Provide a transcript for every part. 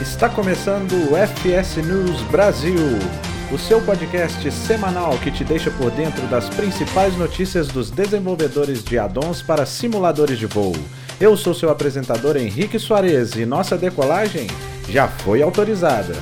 Está começando o FS News Brasil, o seu podcast semanal que te deixa por dentro das principais notícias dos desenvolvedores de addons para simuladores de voo. Eu sou seu apresentador Henrique Soares e nossa decolagem já foi autorizada.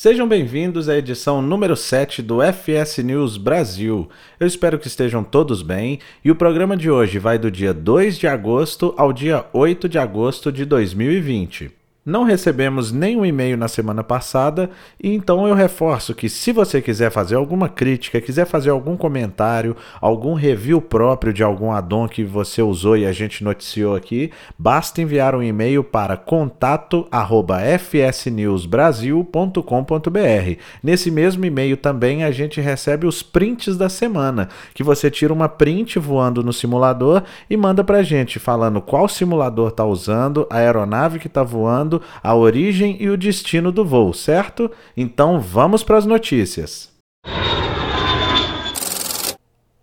Sejam bem-vindos à edição número 7 do FS News Brasil. Eu espero que estejam todos bem e o programa de hoje vai do dia 2 de agosto ao dia 8 de agosto de 2020. Não recebemos nenhum e-mail na semana passada, e então eu reforço que se você quiser fazer alguma crítica, quiser fazer algum comentário, algum review próprio de algum addon que você usou e a gente noticiou aqui, basta enviar um e-mail para contato@fsnewsbrasil.com.br. Nesse mesmo e-mail também a gente recebe os prints da semana, que você tira uma print voando no simulador e manda pra gente falando qual simulador está usando, a aeronave que está voando a origem e o destino do voo, certo? Então vamos para as notícias.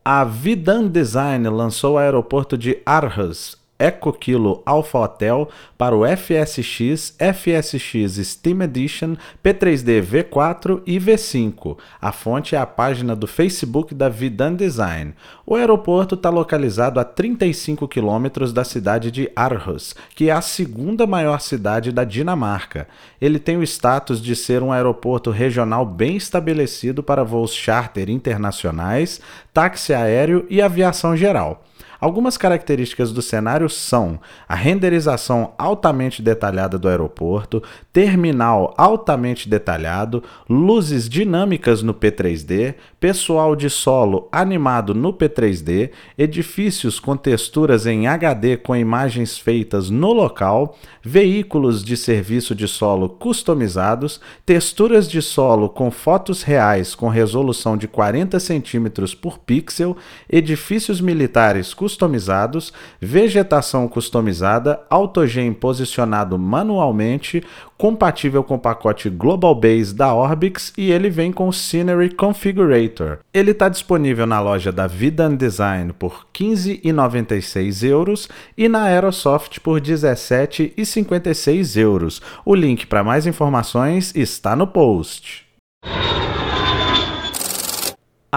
A Vidan Design lançou o aeroporto de Arhus, Eco Kilo Alpha Hotel para o FSX, FSX Steam Edition, P3D V4 e V5. A fonte é a página do Facebook da Vidan Design. O aeroporto está localizado a 35 quilômetros da cidade de Aarhus, que é a segunda maior cidade da Dinamarca. Ele tem o status de ser um aeroporto regional bem estabelecido para voos charter internacionais, táxi aéreo e aviação geral. Algumas características do cenário são a renderização altamente detalhada do aeroporto, terminal altamente detalhado, luzes dinâmicas no P3D, pessoal de solo animado no P3D, edifícios com texturas em HD com imagens feitas no local, veículos de serviço de solo customizados, texturas de solo com fotos reais com resolução de 40 centímetros por pixel, edifícios militares customizados customizados, vegetação customizada, autogen posicionado manualmente, compatível com o pacote Global Base da Orbix e ele vem com o Scenery Configurator. Ele está disponível na loja da Vidan Design por 15,96 euros e na Aerosoft por 17,56 euros. O link para mais informações está no post.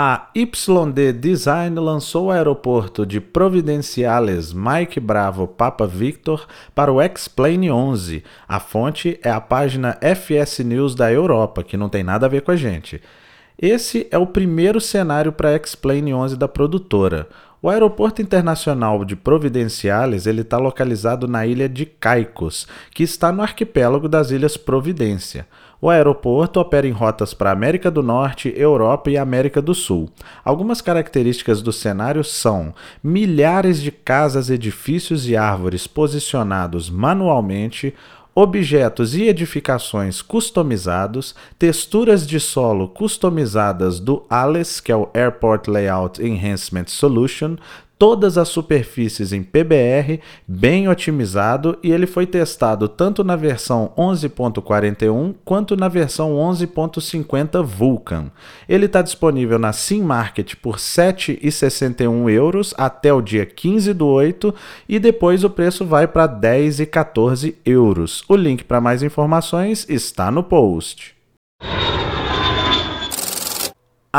A YD Design lançou o aeroporto de Providenciales Mike Bravo Papa Victor para o X-Plane 11. A fonte é a página FS News da Europa, que não tem nada a ver com a gente. Esse é o primeiro cenário para X-Plane 11 da produtora. O aeroporto internacional de Providenciales ele está localizado na ilha de Caicos, que está no arquipélago das Ilhas Providência. O aeroporto opera em rotas para América do Norte, Europa e América do Sul. Algumas características do cenário são milhares de casas, edifícios e árvores posicionados manualmente, objetos e edificações customizados, texturas de solo customizadas do ALES, que é o Airport Layout Enhancement Solution, todas as superfícies em PBR, bem otimizado, e ele foi testado tanto na versão 11.41 quanto na versão 11.50 Vulkan. Ele está disponível na Sim Market por 7,61 euros até o dia 15 do 8 e depois o preço vai para 10 e 14 euros. O link para mais informações está no post.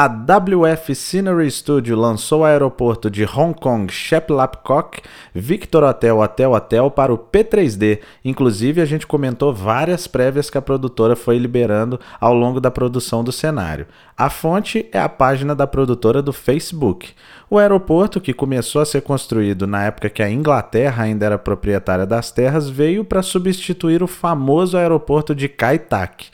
A WF Scenery Studio lançou o aeroporto de Hong Kong Sheplapcock Victor Hotel Hotel Hotel para o P3D. Inclusive, a gente comentou várias prévias que a produtora foi liberando ao longo da produção do cenário. A fonte é a página da produtora do Facebook. O aeroporto, que começou a ser construído na época que a Inglaterra ainda era proprietária das terras, veio para substituir o famoso aeroporto de Kai Tak.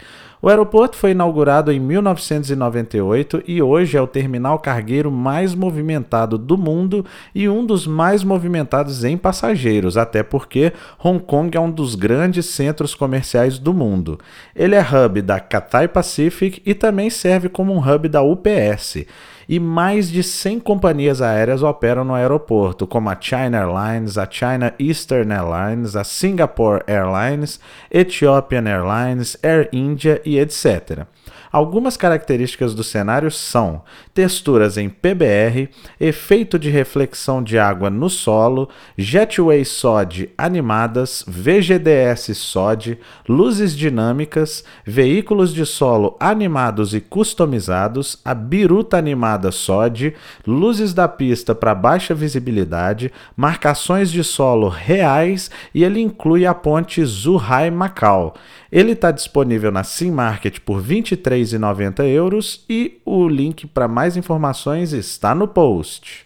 O aeroporto foi inaugurado em 1998 e hoje é o terminal cargueiro mais movimentado do mundo e um dos mais movimentados em passageiros, até porque Hong Kong é um dos grandes centros comerciais do mundo. Ele é hub da Cathay Pacific e também serve como um hub da UPS e mais de 100 companhias aéreas operam no aeroporto, como a China Airlines, a China Eastern Airlines, a Singapore Airlines, Ethiopian Airlines, Air India e etc. Algumas características do cenário são texturas em PBR, efeito de reflexão de água no solo, Jetway SOD animadas, VGDS SOD, luzes dinâmicas, veículos de solo animados e customizados, a biruta animada SOD, luzes da pista para baixa visibilidade, marcações de solo reais e ele inclui a ponte Zhuhai Macau. Ele está disponível na Sim Market por R$ 23,90 euros e o link para mais informações está no post.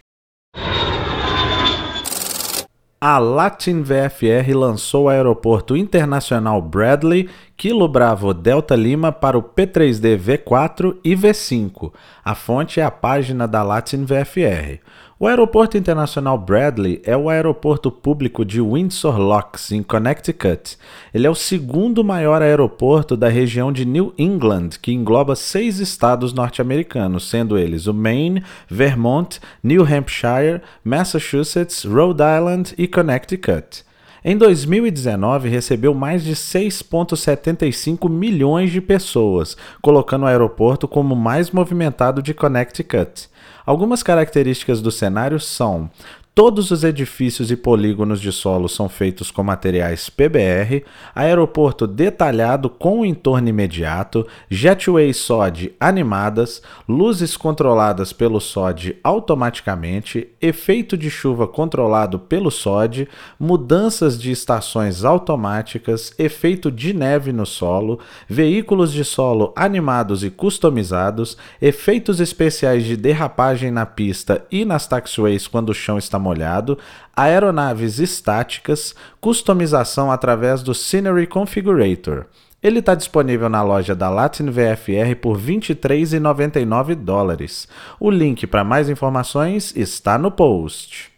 A Latin VFR lançou o aeroporto internacional Bradley, Kilo Bravo Delta Lima para o P3D V4 e V5. A fonte é a página da Latin VFR. O Aeroporto Internacional Bradley é o aeroporto público de Windsor Locks, em Connecticut. Ele é o segundo maior aeroporto da região de New England, que engloba seis estados norte-americanos, sendo eles o Maine, Vermont, New Hampshire, Massachusetts, Rhode Island e Connecticut. Em 2019, recebeu mais de 6,75 milhões de pessoas, colocando o aeroporto como o mais movimentado de Connecticut. Algumas características do cenário são Todos os edifícios e polígonos de solo são feitos com materiais PBR, aeroporto detalhado com o entorno imediato, jetway SOD animadas, luzes controladas pelo SOD automaticamente, efeito de chuva controlado pelo SOD, mudanças de estações automáticas, efeito de neve no solo, veículos de solo animados e customizados, efeitos especiais de derrapagem na pista e nas taxiways quando o chão está molhado, aeronaves estáticas, customização através do Scenery Configurator. Ele está disponível na loja da Latin VFR por R$ 23,99 dólares. O link para mais informações está no post.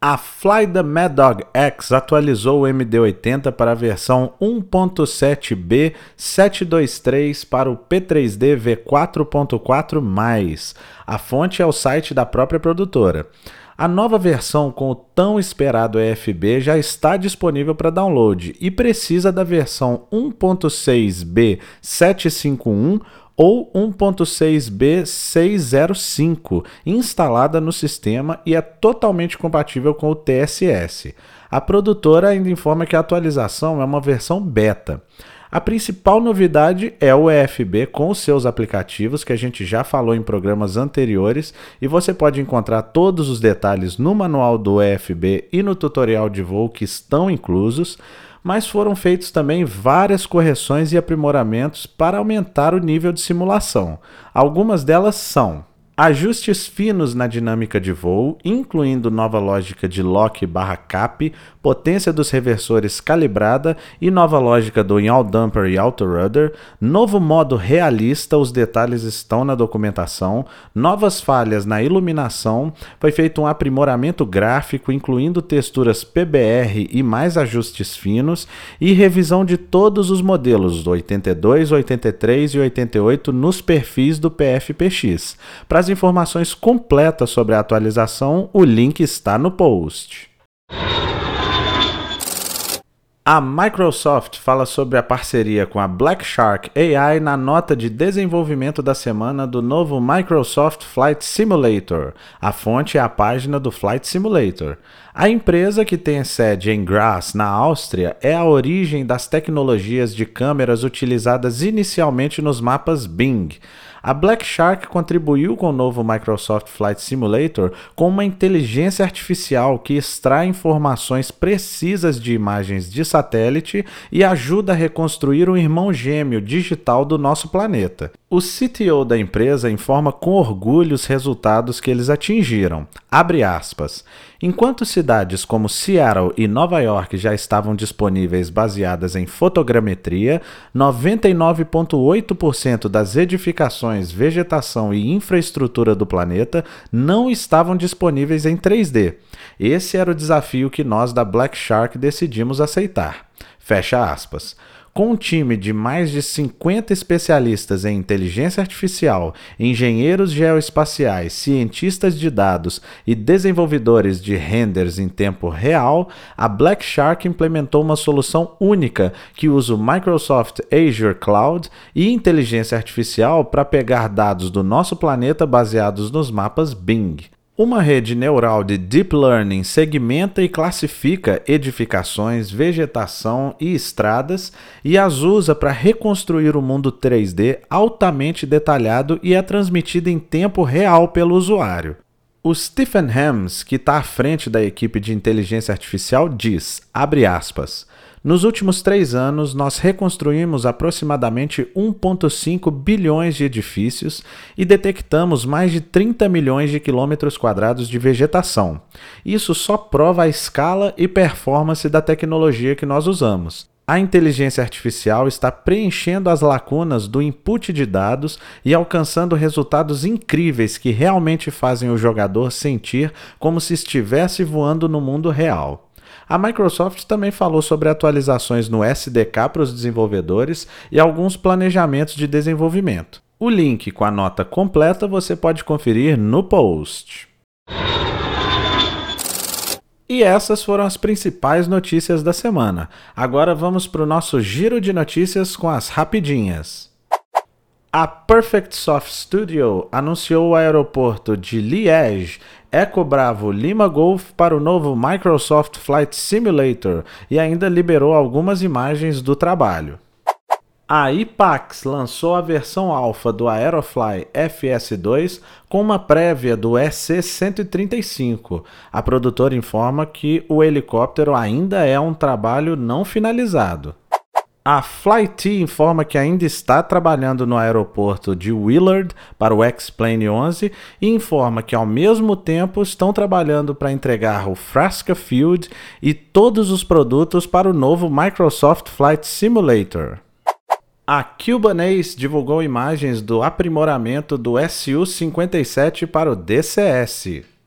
A Fly the Mad Dog X atualizou o MD-80 para a versão 1.7B 723 para o P3D V4.4+. A fonte é o site da própria produtora. A nova versão com o tão esperado EFB já está disponível para download e precisa da versão 1.6B 751 ou 1.6B605 instalada no sistema e é totalmente compatível com o TSS. A produtora ainda informa que a atualização é uma versão beta. A principal novidade é o EFB com os seus aplicativos, que a gente já falou em programas anteriores, e você pode encontrar todos os detalhes no manual do EFB e no tutorial de voo que estão inclusos mas foram feitos também várias correções e aprimoramentos para aumentar o nível de simulação. Algumas delas são Ajustes finos na dinâmica de voo, incluindo nova lógica de lock barra cap, potência dos reversores calibrada e nova lógica do yaw damper e auto rudder, novo modo realista, os detalhes estão na documentação, novas falhas na iluminação, foi feito um aprimoramento gráfico, incluindo texturas PBR e mais ajustes finos, e revisão de todos os modelos do 82, 83 e 88 nos perfis do PFPX. As informações completas sobre a atualização, o link está no post. A Microsoft fala sobre a parceria com a Black Shark AI na nota de desenvolvimento da semana do novo Microsoft Flight Simulator. A fonte é a página do Flight Simulator. A empresa que tem sede em Graz, na Áustria, é a origem das tecnologias de câmeras utilizadas inicialmente nos mapas Bing. A Black Shark contribuiu com o novo Microsoft Flight Simulator com uma inteligência artificial que extrai informações precisas de imagens de satélite e ajuda a reconstruir um irmão gêmeo digital do nosso planeta. O CTO da empresa informa com orgulho os resultados que eles atingiram. Abre aspas. Enquanto cidades como Seattle e Nova York já estavam disponíveis baseadas em fotogrametria, 99,8% das edificações, vegetação e infraestrutura do planeta não estavam disponíveis em 3D. Esse era o desafio que nós da Black Shark decidimos aceitar. Fecha aspas. Com um time de mais de 50 especialistas em inteligência artificial, engenheiros geoespaciais, cientistas de dados e desenvolvedores de renders em tempo real, a Black Shark implementou uma solução única que usa o Microsoft Azure Cloud e inteligência artificial para pegar dados do nosso planeta baseados nos mapas Bing. Uma rede neural de Deep Learning segmenta e classifica edificações, vegetação e estradas e as usa para reconstruir o mundo 3D altamente detalhado e é transmitida em tempo real pelo usuário. O Stephen Hams, que está à frente da equipe de inteligência artificial, diz, abre aspas, nos últimos três anos, nós reconstruímos aproximadamente 1,5 bilhões de edifícios e detectamos mais de 30 milhões de quilômetros quadrados de vegetação. Isso só prova a escala e performance da tecnologia que nós usamos. A inteligência artificial está preenchendo as lacunas do input de dados e alcançando resultados incríveis que realmente fazem o jogador sentir como se estivesse voando no mundo real. A Microsoft também falou sobre atualizações no SDK para os desenvolvedores e alguns planejamentos de desenvolvimento. O link com a nota completa você pode conferir no post. E essas foram as principais notícias da semana. Agora vamos para o nosso giro de notícias com as rapidinhas. A Perfect Soft Studio anunciou o aeroporto de Liège Eco Bravo Lima Golf para o novo Microsoft Flight Simulator e ainda liberou algumas imagens do trabalho. A IPAX lançou a versão alfa do Aerofly FS2 com uma prévia do EC-135. A produtora informa que o helicóptero ainda é um trabalho não finalizado. A Flyt informa que ainda está trabalhando no aeroporto de Willard para o X-Plane 11 e informa que ao mesmo tempo estão trabalhando para entregar o Frasca Field e todos os produtos para o novo Microsoft Flight Simulator. A Cubanese divulgou imagens do aprimoramento do Su-57 para o DCS.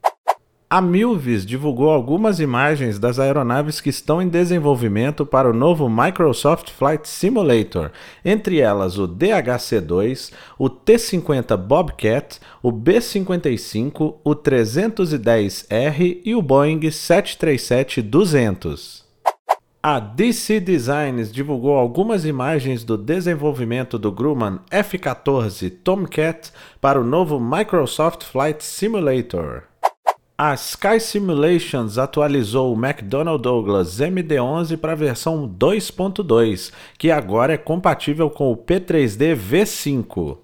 A Milvis divulgou algumas imagens das aeronaves que estão em desenvolvimento para o novo Microsoft Flight Simulator, entre elas o DHC-2, o T-50 Bobcat, o B-55, o 310R e o Boeing 737-200. A DC Designs divulgou algumas imagens do desenvolvimento do Grumman F-14 Tomcat para o novo Microsoft Flight Simulator. A Sky Simulations atualizou o McDonnell Douglas MD-11 para a versão 2.2, que agora é compatível com o P3D V5.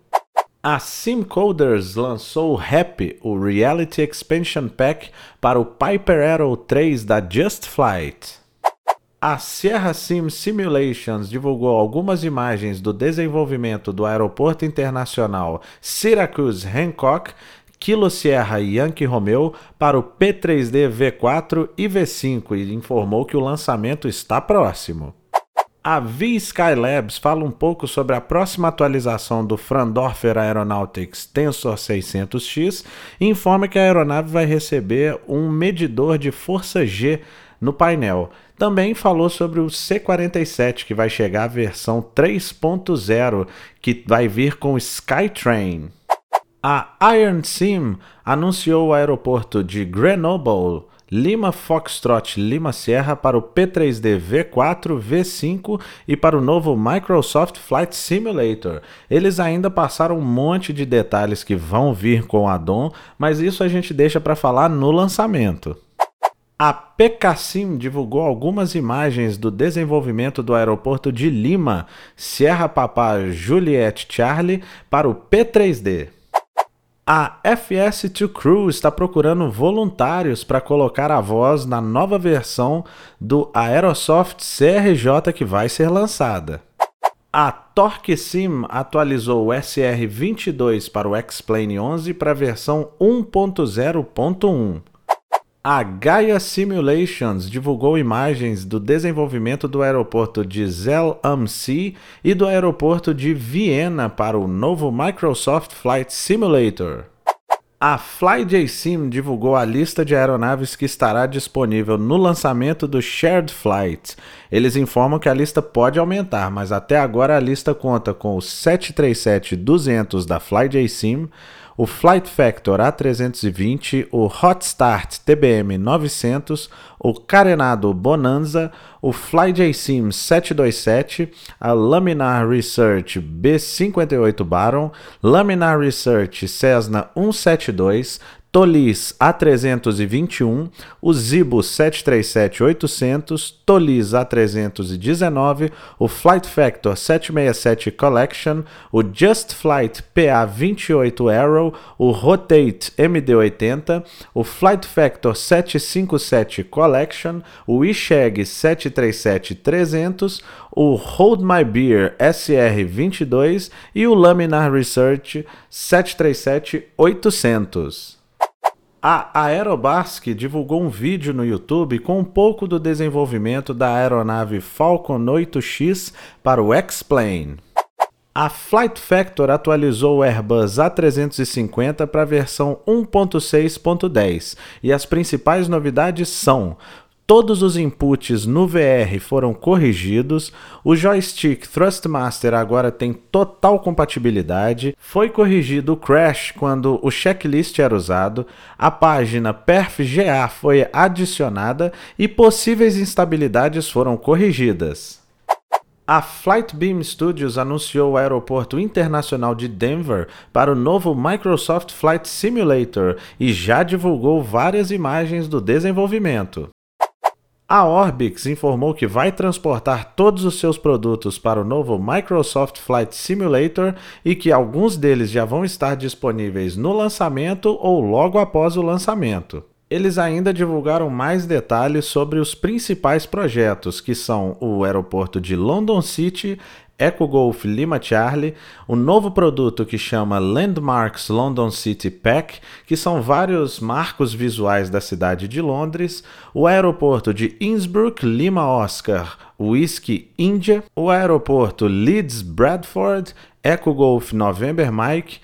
A Simcoders lançou o RAP, o Reality Expansion Pack, para o Piper Arrow 3 da Just Flight. A Sierra Sim Simulations divulgou algumas imagens do desenvolvimento do Aeroporto Internacional Syracuse Hancock Kilo Sierra Yankee Romeo para o P3D V4 e V5 e informou que o lançamento está próximo. A V-Skylabs fala um pouco sobre a próxima atualização do Frandorfer Aeronautics Tensor 600X e informa que a aeronave vai receber um medidor de força G no painel. Também falou sobre o C-47, que vai chegar à versão 3.0, que vai vir com Skytrain. A Iron Sim anunciou o aeroporto de Grenoble, Lima Foxtrot Lima Sierra para o P3D V4, V5 e para o novo Microsoft Flight Simulator. Eles ainda passaram um monte de detalhes que vão vir com o addon, mas isso a gente deixa para falar no lançamento. A PKSIM divulgou algumas imagens do desenvolvimento do aeroporto de Lima, Sierra Papá Juliette Charlie, para o P3D. A FS2 Crew está procurando voluntários para colocar a voz na nova versão do Aerosoft CRJ que vai ser lançada. A Torque Sim atualizou o SR22 para o X-Plane 11 para a versão 1.0.1. A Gaia Simulations divulgou imagens do desenvolvimento do aeroporto de Zell am See e do aeroporto de Viena para o novo Microsoft Flight Simulator. A FlyJSim divulgou a lista de aeronaves que estará disponível no lançamento do Shared Flight. Eles informam que a lista pode aumentar, mas até agora a lista conta com o 737-200 da FlyJSim, o Flight Factor A320, o Hot Start TBM 900, o Carenado Bonanza, o FlyJSim 727, a Laminar Research B58 Baron, Laminar Research Cessna 172, Tolis A321, o Zibo 737-800, Tolis A319, o Flight Factor 767 Collection, o Just Flight PA28 Arrow, o Rotate MD80, o Flight Factor 757 Collection, o Isheg 737-300, o Hold My Beer SR22 e o Laminar Research 737-800. A Aerobask divulgou um vídeo no YouTube com um pouco do desenvolvimento da aeronave Falcon 8X para o X-Plane. A Flight Factor atualizou o Airbus A350 para a versão 1.6.10 e as principais novidades são Todos os inputs no VR foram corrigidos, o joystick Thrustmaster agora tem total compatibilidade, foi corrigido o crash quando o checklist era usado, a página PerfGA foi adicionada e possíveis instabilidades foram corrigidas. A Flightbeam Studios anunciou o aeroporto internacional de Denver para o novo Microsoft Flight Simulator e já divulgou várias imagens do desenvolvimento. A Orbix informou que vai transportar todos os seus produtos para o novo Microsoft Flight Simulator e que alguns deles já vão estar disponíveis no lançamento ou logo após o lançamento. Eles ainda divulgaram mais detalhes sobre os principais projetos, que são o aeroporto de London City, Eco Golf Lima Charlie, um novo produto que chama Landmarks London City Pack, que são vários marcos visuais da cidade de Londres, o aeroporto de Innsbruck Lima Oscar Whiskey India, o aeroporto Leeds Bradford Eco Golf November Mike,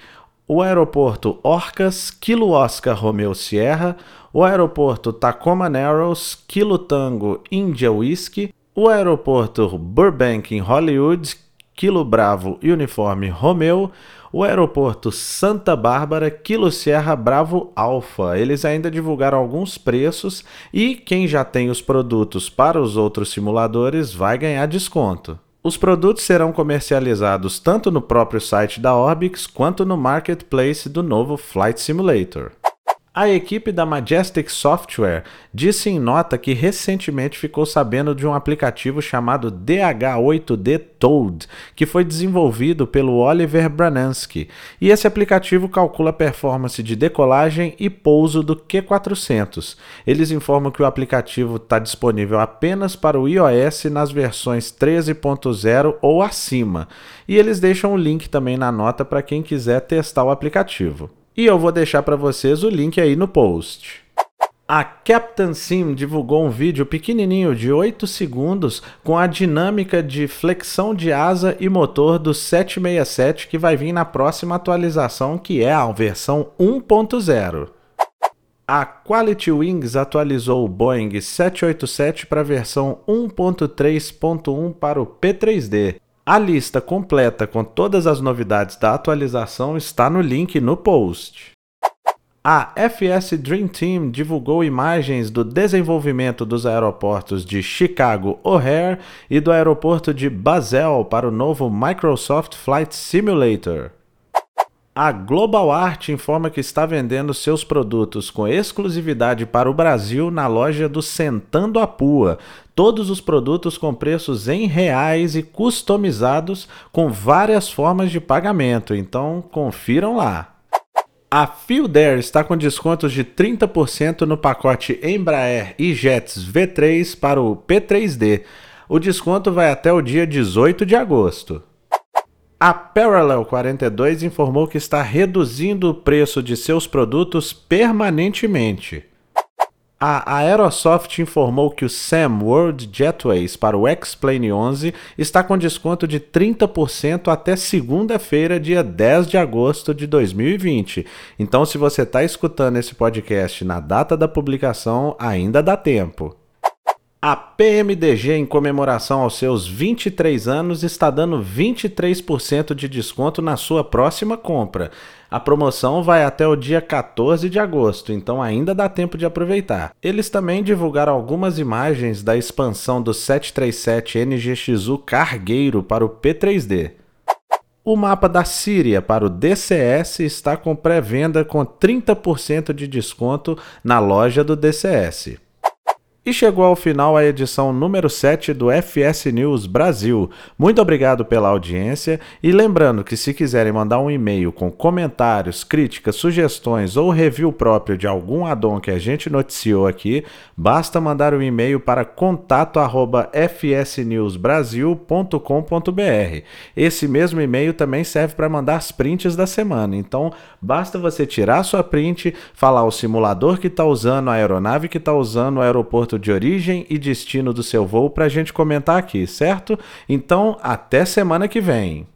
o aeroporto Orcas Kilo Oscar Romeo Sierra, o aeroporto Tacoma Narrows Kilo Tango India Whiskey, o aeroporto Burbank em Hollywood Kilo Bravo Uniforme Romeo, o aeroporto Santa Bárbara Kilo Sierra Bravo Alpha. Eles ainda divulgaram alguns preços e quem já tem os produtos para os outros simuladores vai ganhar desconto. Os produtos serão comercializados tanto no próprio site da Orbix quanto no marketplace do novo Flight Simulator. A equipe da Majestic Software disse em nota que recentemente ficou sabendo de um aplicativo chamado DH8D Toad, que foi desenvolvido pelo Oliver Branansky, e esse aplicativo calcula a performance de decolagem e pouso do Q400. Eles informam que o aplicativo está disponível apenas para o iOS nas versões 13.0 ou acima, e eles deixam o link também na nota para quem quiser testar o aplicativo. E eu vou deixar para vocês o link aí no post. A Captain Sim divulgou um vídeo pequenininho de 8 segundos com a dinâmica de flexão de asa e motor do 767 que vai vir na próxima atualização, que é a versão 1.0. A Quality Wings atualizou o Boeing 787 para a versão 1.3.1 para o P3D. A lista completa com todas as novidades da atualização está no link no post. A FS Dream Team divulgou imagens do desenvolvimento dos aeroportos de Chicago O'Hare e do aeroporto de Basel para o novo Microsoft Flight Simulator. A Global Art informa que está vendendo seus produtos com exclusividade para o Brasil na loja do Sentando a Pua. Todos os produtos com preços em reais e customizados com várias formas de pagamento. Então, confiram lá. A Fieldair está com descontos de 30% no pacote Embraer e Jets V3 para o P3D. O desconto vai até o dia 18 de agosto. A Parallel 42 informou que está reduzindo o preço de seus produtos permanentemente. A Aerosoft informou que o SAM World Jetways para o X-Plane 11 está com desconto de 30% até segunda-feira, dia 10 de agosto de 2020. Então, se você está escutando esse podcast na data da publicação, ainda dá tempo. A PMDG, em comemoração aos seus 23 anos, está dando 23% de desconto na sua próxima compra. A promoção vai até o dia 14 de agosto, então ainda dá tempo de aproveitar. Eles também divulgaram algumas imagens da expansão do 737 NGXU Cargueiro para o P3D. O mapa da Síria para o DCS está com pré-venda com 30% de desconto na loja do DCS. E chegou ao final a edição número 7 do FS News Brasil. Muito obrigado pela audiência e lembrando que se quiserem mandar um e-mail com comentários, críticas, sugestões ou review próprio de algum addon que a gente noticiou aqui, basta mandar um e-mail para contato@fsnewsbrasil.com.br. Esse mesmo e-mail também serve para mandar as prints da semana. Então, basta você tirar sua print, falar o simulador que está usando, a aeronave que está usando, o aeroporto de origem e destino do seu voo para a gente comentar aqui, certo? Então, até semana que vem.